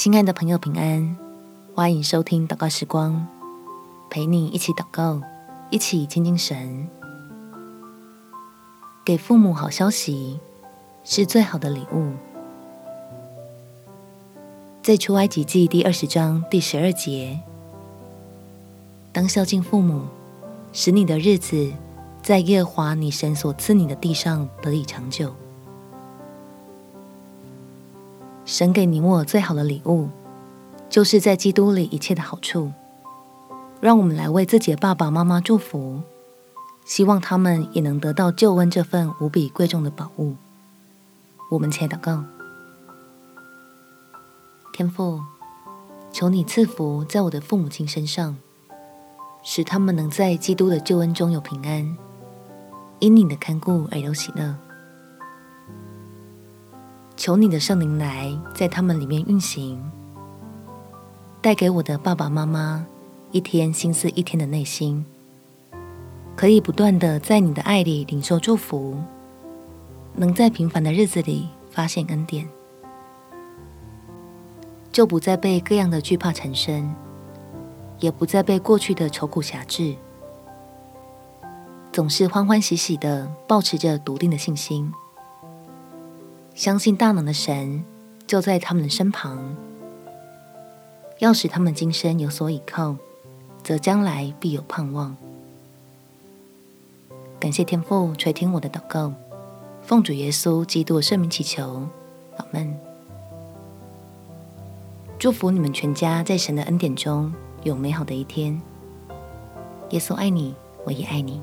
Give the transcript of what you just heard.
亲爱的朋友，平安！欢迎收听祷告时光，陪你一起祷告，一起亲近神。给父母好消息是最好的礼物。在出埃及记第二十章第十二节，当孝敬父母，使你的日子在耶和华你神所赐你的地上得以长久。神给你我最好的礼物，就是在基督里一切的好处。让我们来为自己的爸爸妈妈祝福，希望他们也能得到救恩这份无比贵重的宝物。我们且祷告：天父，求你赐福在我的父母亲身上，使他们能在基督的救恩中有平安，因你的看顾而有喜乐。求你的圣灵来在他们里面运行，带给我的爸爸妈妈一天心思一天的内心，可以不断的在你的爱里领受祝福，能在平凡的日子里发现恩典，就不再被各样的惧怕缠身，也不再被过去的愁苦辖制，总是欢欢喜喜的保持着笃定的信心。相信大能的神就在他们的身旁，要使他们今生有所倚靠，则将来必有盼望。感谢天父垂听我的祷告，奉主耶稣基督圣名祈求，阿门。祝福你们全家在神的恩典中有美好的一天。耶稣爱你，我也爱你。